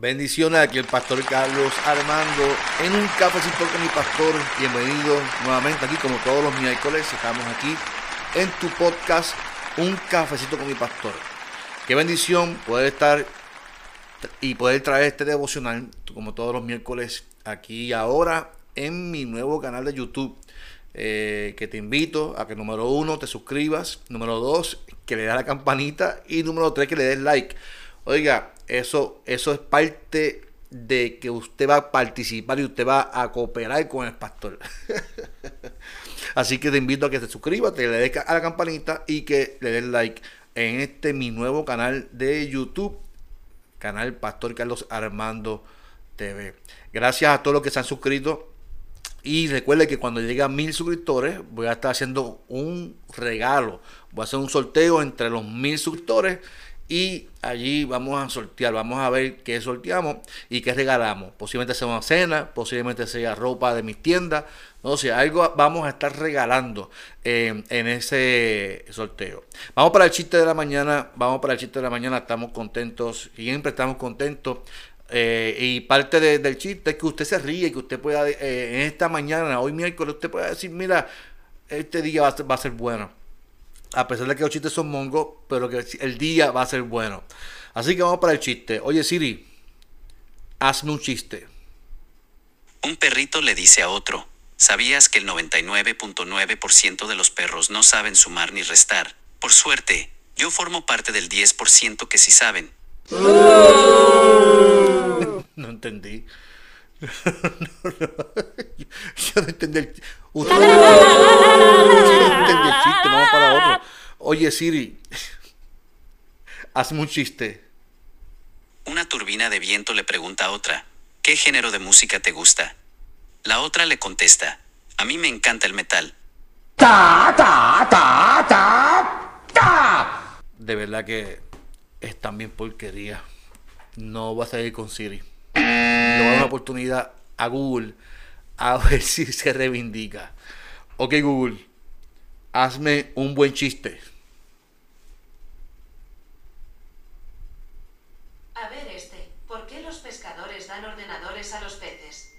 Bendiciones aquí el pastor Carlos Armando en un cafecito con mi pastor. Bienvenido nuevamente aquí como todos los miércoles. Estamos aquí en tu podcast Un cafecito con mi pastor. Qué bendición poder estar y poder traer este devocional como todos los miércoles aquí y ahora en mi nuevo canal de YouTube. Eh, que te invito a que número uno te suscribas, número dos que le des la campanita y número tres que le des like. Oiga, eso, eso es parte de que usted va a participar y usted va a cooperar con el pastor. Así que te invito a que te suscribas, te le des a la campanita y que le des like en este mi nuevo canal de YouTube, canal Pastor Carlos Armando TV. Gracias a todos los que se han suscrito. Y recuerde que cuando llegue a mil suscriptores, voy a estar haciendo un regalo. Voy a hacer un sorteo entre los mil suscriptores y allí vamos a sortear, vamos a ver qué sorteamos y qué regalamos. Posiblemente sea una cena, posiblemente sea ropa de mis tiendas, no sé, algo vamos a estar regalando eh, en ese sorteo. Vamos para el chiste de la mañana, vamos para el chiste de la mañana, estamos contentos, siempre estamos contentos. Eh, y parte del chiste es que usted se ríe, que usted pueda, eh, en esta mañana, hoy miércoles, usted pueda decir, mira, este día va a ser bueno a pesar de que los chistes son mongos, pero que el día va a ser bueno. Así que vamos para el chiste. Oye Siri, hazme un chiste. Un perrito le dice a otro, ¿sabías que el 99.9% de los perros no saben sumar ni restar? Por suerte, yo formo parte del 10% que sí saben. no entendí. Yo no entendí el, Usted no entendí el chiste, vamos para otro. Oye Siri, hazme un chiste. Una turbina de viento le pregunta a otra, ¿qué género de música te gusta? La otra le contesta, a mí me encanta el metal. Ta, ta, ta, ta, ta. De verdad que es también porquería. No vas a ir con Siri. Le voy a dar una oportunidad a Google a ver si se reivindica. Ok Google, hazme un buen chiste. A ver este, ¿por qué los pescadores dan ordenadores a los peces?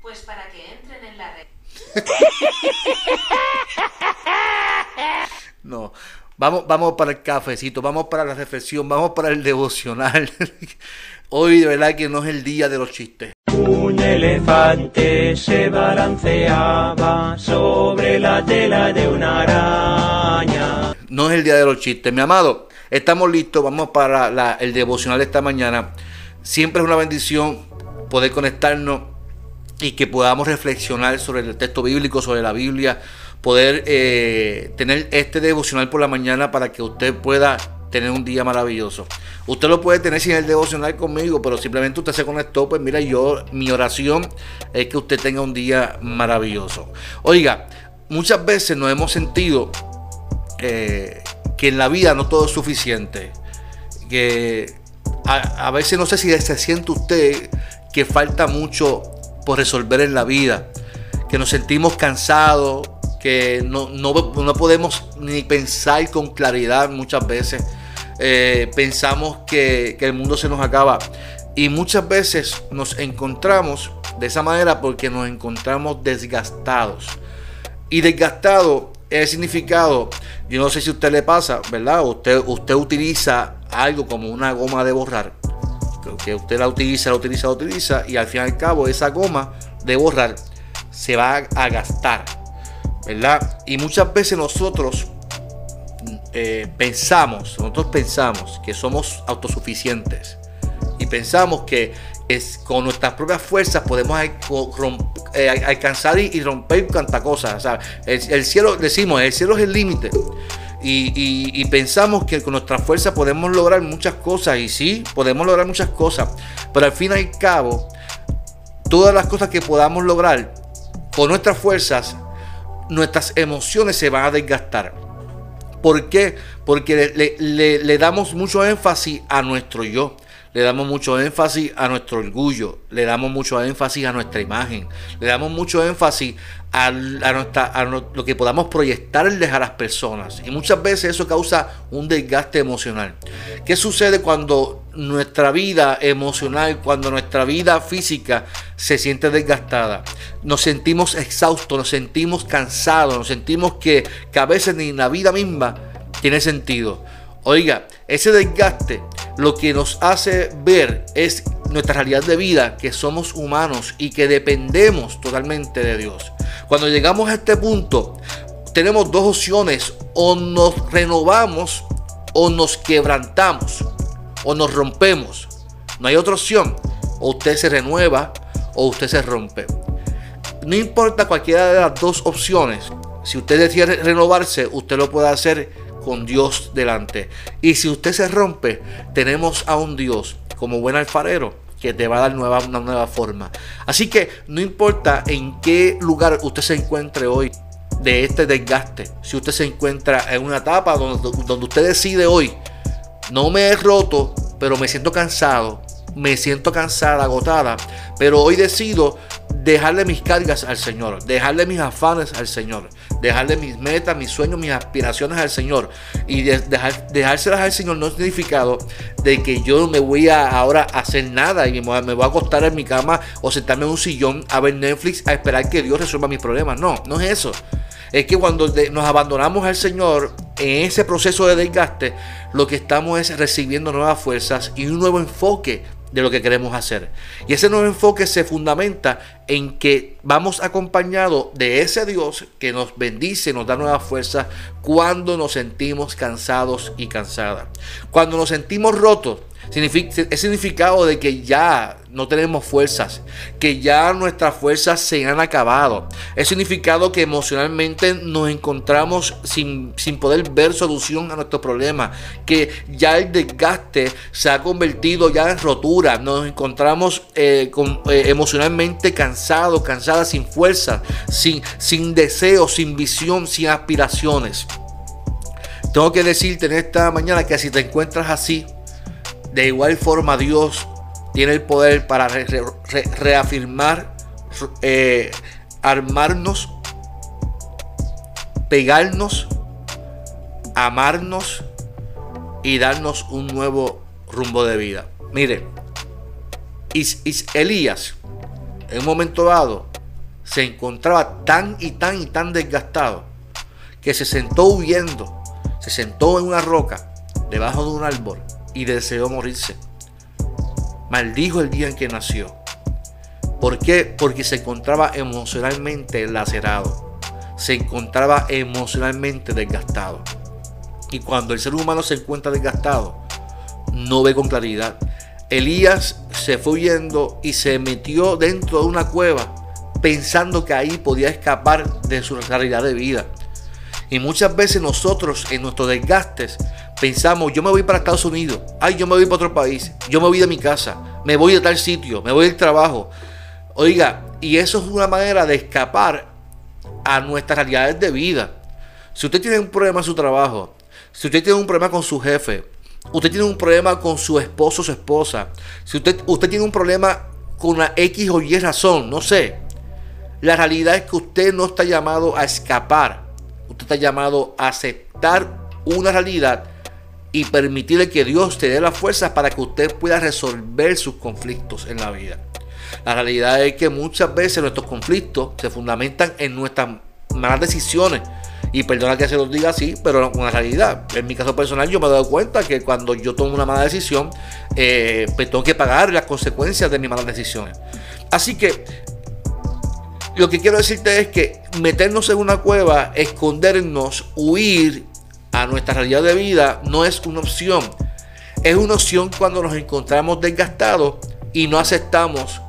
Pues para que entren en la red. no, vamos, vamos para el cafecito, vamos para la reflexión, vamos para el devocional. Hoy de verdad que no es el día de los chistes. Un elefante se balanceaba sobre la tela de una araña. No es el día de los chistes, mi amado. Estamos listos, vamos para el devocional de esta mañana. Siempre es una bendición poder conectarnos y que podamos reflexionar sobre el texto bíblico, sobre la Biblia, poder eh, tener este devocional por la mañana para que usted pueda tener un día maravilloso. Usted lo puede tener sin el devocional conmigo, pero simplemente usted se conectó, pues mira, yo, mi oración es que usted tenga un día maravilloso. Oiga, muchas veces nos hemos sentido eh, que en la vida no todo es suficiente. Que a, veces no sé si se siente usted que falta mucho por resolver en la vida. Que nos sentimos cansados, que no, no, no podemos ni pensar con claridad muchas veces eh, pensamos que, el mundo se nos acaba. Y muchas veces nos encontramos de esa manera porque nos encontramos desgastados. Y desgastado es significado, yo no sé si a usted le pasa, ¿verdad? Usted, usted utiliza algo como una goma de borrar. Que usted la utiliza, la utiliza, la utiliza. Y al fin y al cabo esa goma de borrar se va a gastar. ¿Verdad? Y muchas veces nosotros eh, pensamos, nosotros pensamos que somos autosuficientes y pensamos que con nuestras propias fuerzas podemos eh, alcanzar y, romper tantas cosas. el, cielo, decimos, el cielo es el límite. Y, pensamos que con nuestras fuerzas podemos lograr muchas cosas. Y sí, podemos lograr muchas cosas. Pero al fin y al cabo, todas las cosas que podamos lograr con nuestras fuerzas, nuestras emociones se van a desgastar. ¿Por qué? Porque le damos mucho énfasis a nuestro yo le damos mucho énfasis a nuestro orgullo, le damos mucho énfasis a nuestra imagen, le damos mucho énfasis a, lo que podamos proyectarles a las personas. Y muchas veces eso causa un desgaste emocional. ¿Qué sucede cuando nuestra vida emocional, cuando nuestra vida física se siente desgastada? Nos sentimos exhaustos, nos sentimos cansados, nos sentimos que, que a veces ni la vida misma tiene sentido. Oiga, ese desgaste lo que nos hace ver es nuestra realidad de vida, que somos humanos y que dependemos totalmente de Dios. Cuando llegamos a este punto, tenemos dos opciones, o nos renovamos o nos quebrantamos o nos rompemos. No hay otra opción, o usted se renueva o usted se rompe. No importa cualquiera de las dos opciones, si usted decide renovarse, usted lo puede hacer con Dios delante. Y si usted se rompe, tenemos a un Dios como buen alfarero que te va a dar una nueva forma. Así que no importa en qué lugar usted se encuentre hoy de este desgaste, si usted se encuentra en una etapa donde, donde usted decide hoy, no me he roto, pero me siento cansado, me siento cansada, agotada, pero hoy decido dejarle mis cargas al Señor, dejarle mis afanes al Señor, dejarle mis metas, mis sueños, mis aspiraciones al Señor y dejar, dejárselas al Señor no significado de que yo me voy a ahora hacer nada y me voy, a, acostar en mi cama o sentarme en un sillón a ver Netflix a esperar que Dios resuelva mis problemas. No, no es eso. Es que cuando nos abandonamos al Señor en ese proceso de desgaste, lo que estamos es recibiendo nuevas fuerzas y un nuevo enfoque de lo que queremos hacer. Y ese nuevo enfoque se fundamenta en que vamos acompañados de ese Dios que nos bendice, nos da nuevas fuerzas cuando nos sentimos cansados y cansadas. Cuando nos sentimos rotos, es significado de que ya no tenemos fuerzas, que ya nuestras fuerzas se han acabado. Es significado que emocionalmente nos encontramos sin, poder ver solución a nuestro problema, que ya el desgaste se ha convertido ya en rotura, nos encontramos eh, eh, emocionalmente cansados, cansadas, sin fuerza, sin, sin deseo, sin visión, sin aspiraciones. Tengo que decirte en esta mañana que si te encuentras así, de igual forma Dios tiene el poder para reafirmar, eh, armarnos, pegarnos, amarnos y darnos un nuevo rumbo de vida. Mire, Elías en un momento dado se encontraba tan y tan y tan desgastado que se sentó huyendo, se sentó en una roca debajo de un árbol y deseó morirse. Maldijo el día en que nació. ¿Por qué? Porque se encontraba emocionalmente lacerado. Se encontraba emocionalmente desgastado. Y cuando el ser humano se encuentra desgastado, no ve con claridad. Elías se fue huyendo y se metió dentro de una cueva pensando que ahí podía escapar de su realidad de vida. Y muchas veces nosotros en nuestros desgastes pensamos, yo me voy para Estados Unidos, ay, yo me voy para otro país, yo me voy de mi casa, me voy de tal sitio, me voy del trabajo. Oiga, y eso es una manera de escapar a nuestras realidades de vida. Si usted tiene un problema en su trabajo, si usted tiene un problema con su jefe, usted tiene un problema con su esposo o su esposa, si usted, usted tiene un problema con una X o Y razón, no sé. La realidad es que usted no está llamado a escapar. Usted está llamado a aceptar una realidad y permitirle que Dios te dé las fuerzas para que usted pueda resolver sus conflictos en la vida. La realidad es que muchas veces nuestros conflictos se fundamentan en nuestras malas decisiones. Y perdona que se los diga así, pero una realidad. En mi caso personal yo me he dado cuenta que cuando yo tomo una mala decisión, eh, pues tengo que pagar las consecuencias de mis malas decisiones. Así que lo que quiero decirte es que meternos en una cueva, escondernos, huir nuestra realidad de vida no es una opción. Es una opción cuando nos encontramos desgastados y no aceptamos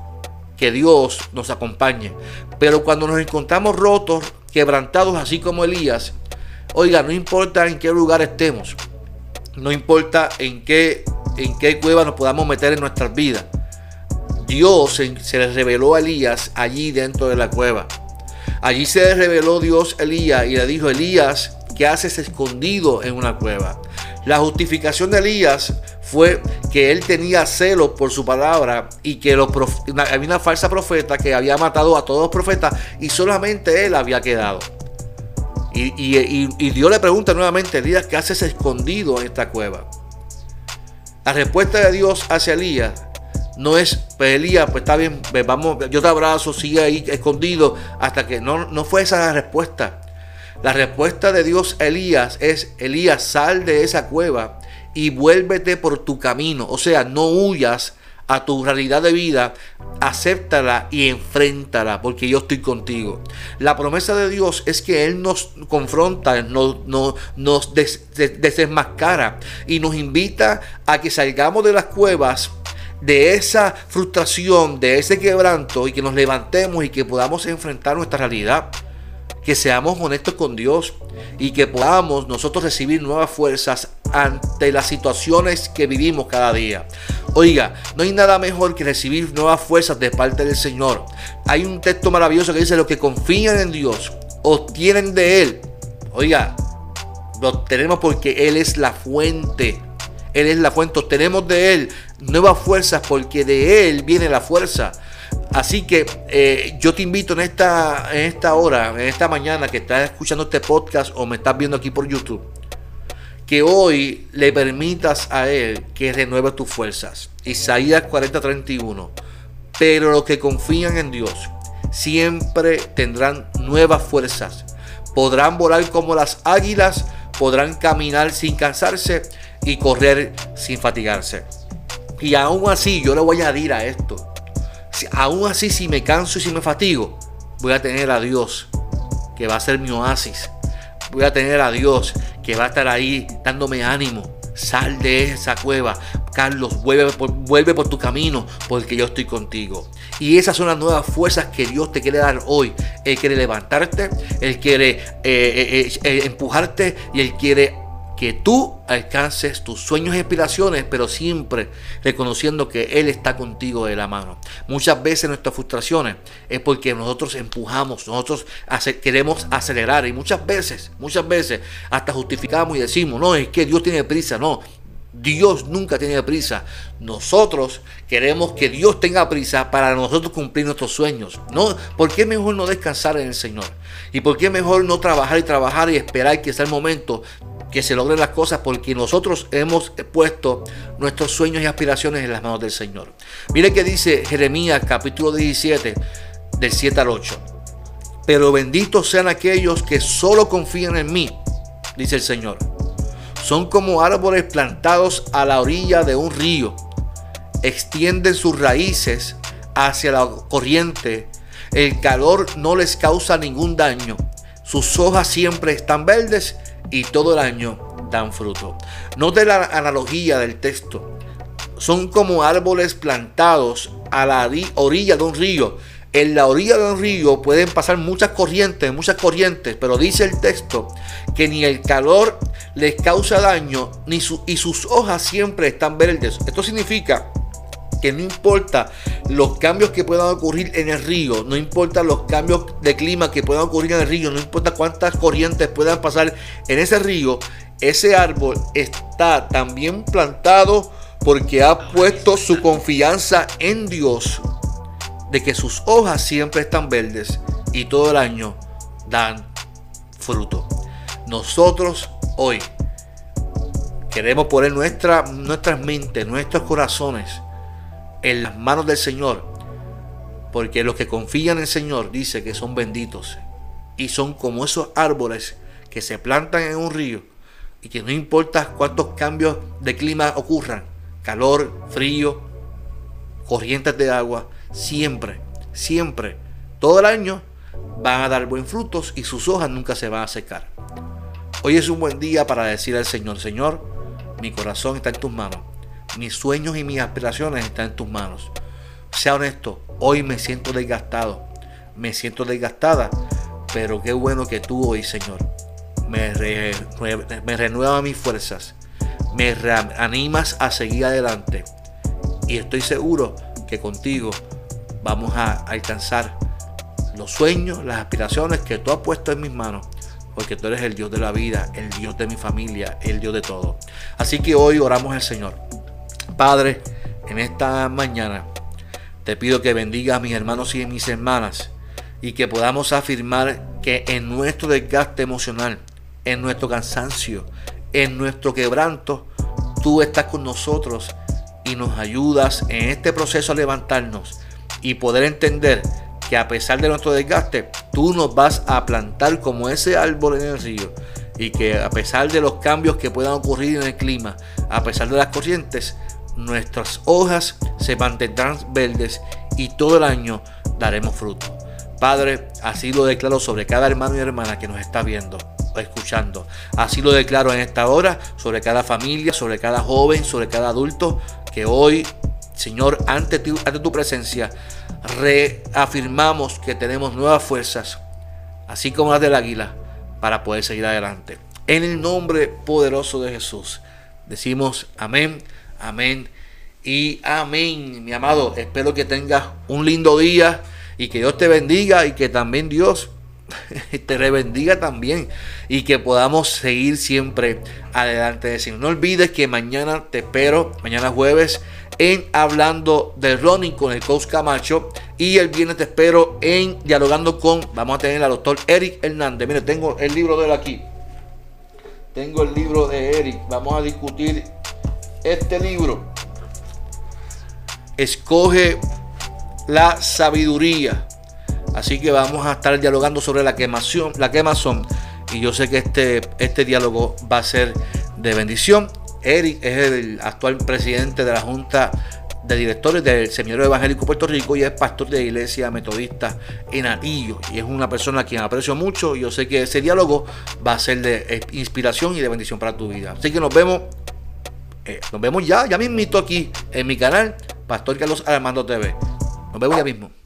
que Dios nos acompañe. Pero cuando nos encontramos rotos, quebrantados, así como Elías, oiga, no importa en qué lugar estemos, no importa en qué, en qué cueva nos podamos meter en nuestras vidas. Dios se, le reveló a Elías allí dentro de la cueva. Allí se reveló Dios a Elías y le dijo, Elías, ¿qué haces escondido en una cueva? La justificación de Elías fue que él tenía celo por su palabra y que había una falsa profeta que había matado a todos los profetas y solamente él había quedado. Y, Dios le pregunta nuevamente, Elías, ¿qué haces escondido en esta cueva? La respuesta de Dios hacia Elías no es, pues Elías, pues está bien, vamos, yo te abrazo, sigue ahí escondido, hasta que no, no fue esa la respuesta. La respuesta de Dios a Elías es, Elías, sal de esa cueva y vuélvete por tu camino. O sea, no huyas a tu realidad de vida, acéptala y enfréntala, porque yo estoy contigo. La promesa de Dios es que Él nos confronta, nos, nos, desmascara y nos invita a que salgamos de las cuevas de esa frustración, de ese quebranto y que nos levantemos y que podamos enfrentar nuestra realidad que seamos honestos con Dios y que podamos nosotros recibir nuevas fuerzas ante las situaciones que vivimos cada día. Oiga, no hay nada mejor que recibir nuevas fuerzas de parte del Señor. Hay un texto maravilloso que dice, los que confían en Dios obtienen de Él. Oiga, lo tenemos porque Él es la fuente. Él es la fuente, obtenemos de Él nuevas fuerzas porque de Él viene la fuerza. Así que eh, yo te invito en esta, en esta hora, en esta mañana que estás escuchando este podcast o me estás viendo aquí por YouTube, que hoy le permitas a Él que renueve tus fuerzas. Isaías 40:31. Pero los que confían en Dios siempre tendrán nuevas fuerzas. Podrán volar como las águilas, podrán caminar sin cansarse y correr sin fatigarse. Y aún así yo le voy a añadir a esto aún así, si me canso y si me fatigo, voy a tener a Dios, que va a ser mi oasis. Voy a tener a Dios, que va a estar ahí dándome ánimo. Sal de esa cueva. Carlos, vuelve por, tu camino, porque yo estoy contigo. Y esas son las nuevas fuerzas que Dios te quiere dar hoy. Él quiere levantarte, Él quiere eh, eh, eh, empujarte y Él quiere que tú alcances tus sueños y aspiraciones, pero siempre reconociendo que Él está contigo de la mano. Muchas veces nuestras frustraciones es porque nosotros empujamos, nosotros queremos acelerar y muchas veces, muchas veces hasta justificamos y decimos, no, es que Dios tiene prisa, no. Dios nunca tiene prisa. Nosotros queremos que Dios tenga prisa para nosotros cumplir nuestros sueños. ¿no? ¿Por qué mejor no descansar en el Señor? ¿Y por qué mejor no trabajar y trabajar y esperar que sea el momento que se logren las cosas porque nosotros hemos puesto nuestros sueños y aspiraciones en las manos del Señor. Mire que dice Jeremías capítulo 17 del 7 al 8. Pero benditos sean aquellos que solo confían en mí, dice el Señor. Son como árboles plantados a la orilla de un río. Extienden sus raíces hacia la corriente. El calor no les causa ningún daño. Sus hojas siempre están verdes y todo el año dan fruto. Note la analogía del texto. Son como árboles plantados a la orilla de un río. En la orilla de un río pueden pasar muchas corrientes, muchas corrientes, pero dice el texto que ni el calor les causa daño, ni y sus hojas siempre están verdes. Esto significa que no importa los cambios que puedan ocurrir en el río, no importa los cambios de clima que puedan ocurrir en el río, no importa cuántas corrientes puedan pasar en ese río, ese árbol está también plantado porque ha puesto su confianza en Dios, de que sus hojas siempre están verdes y todo el año dan fruto. Nosotros hoy queremos poner nuestra, nuestras mentes, nuestros corazones, en las manos del Señor. Porque los que confían en el Señor dice que son benditos. Y son como esos árboles que se plantan en un río y que no importa cuántos cambios de clima ocurran, calor, frío, corrientes de agua, siempre, siempre, todo el año van a dar buen frutos y sus hojas nunca se van a secar. Hoy es un buen día para decir al Señor, Señor, mi corazón está en tus manos. Mis sueños y mis aspiraciones están en tus manos. Sea honesto, hoy me siento desgastado. Me siento desgastada. Pero qué bueno que tú hoy, Señor, me, me renueva mis fuerzas. Me animas a seguir adelante. Y estoy seguro que contigo vamos a alcanzar los sueños, las aspiraciones que tú has puesto en mis manos porque tú eres el Dios de la vida, el Dios de mi familia, el Dios de todo. Así que hoy oramos al Señor. Padre, en esta mañana te pido que bendiga a mis hermanos y a mis hermanas y que podamos afirmar que en nuestro desgaste emocional, en nuestro cansancio, en nuestro quebranto, tú estás con nosotros y nos ayudas en este proceso a levantarnos y poder entender que a pesar de nuestro desgaste, tú nos vas a plantar como ese árbol en el río y que a pesar de los cambios que puedan ocurrir en el clima, a pesar de las corrientes, nuestras hojas se mantendrán verdes y todo el año daremos fruto. Padre, así lo declaro sobre cada hermano y hermana que nos está viendo o escuchando. Así lo declaro en esta hora sobre cada familia, sobre cada joven, sobre cada adulto que hoy, Señor, ante tu, ante tu presencia, reafirmamos que tenemos nuevas fuerzas, así como las del águila, para poder seguir adelante. En el nombre poderoso de Jesús, decimos amén, amén y amén. Mi amado, espero que tengas un lindo día y que Dios te bendiga y que también Dios te rebendiga también y que podamos seguir siempre adelante de No olvides que mañana te espero, mañana jueves, en Hablando de Ronnie con el coach Camacho. Y el viernes te espero en Dialogando con, vamos a tener al doctor Eric Hernández. Mire, tengo el libro de él aquí. Tengo el libro de Eric. Vamos a discutir este libro. Escoge la sabiduría. Así que vamos a estar dialogando sobre la quemación, la quemazón. Y yo sé que este, este diálogo va a ser de bendición. Eric es el actual presidente de la Junta de Directores del Seminario Evangélico Puerto Rico y es pastor de Iglesia Metodista en Atillo. Y es una persona a quien aprecio mucho. Y yo sé que ese diálogo va a ser de inspiración y de bendición para tu vida. Así que nos vemos. Eh, nos vemos ya, ya mismito aquí en mi canal, Pastor Carlos Armando TV. Nos vemos ya mismo.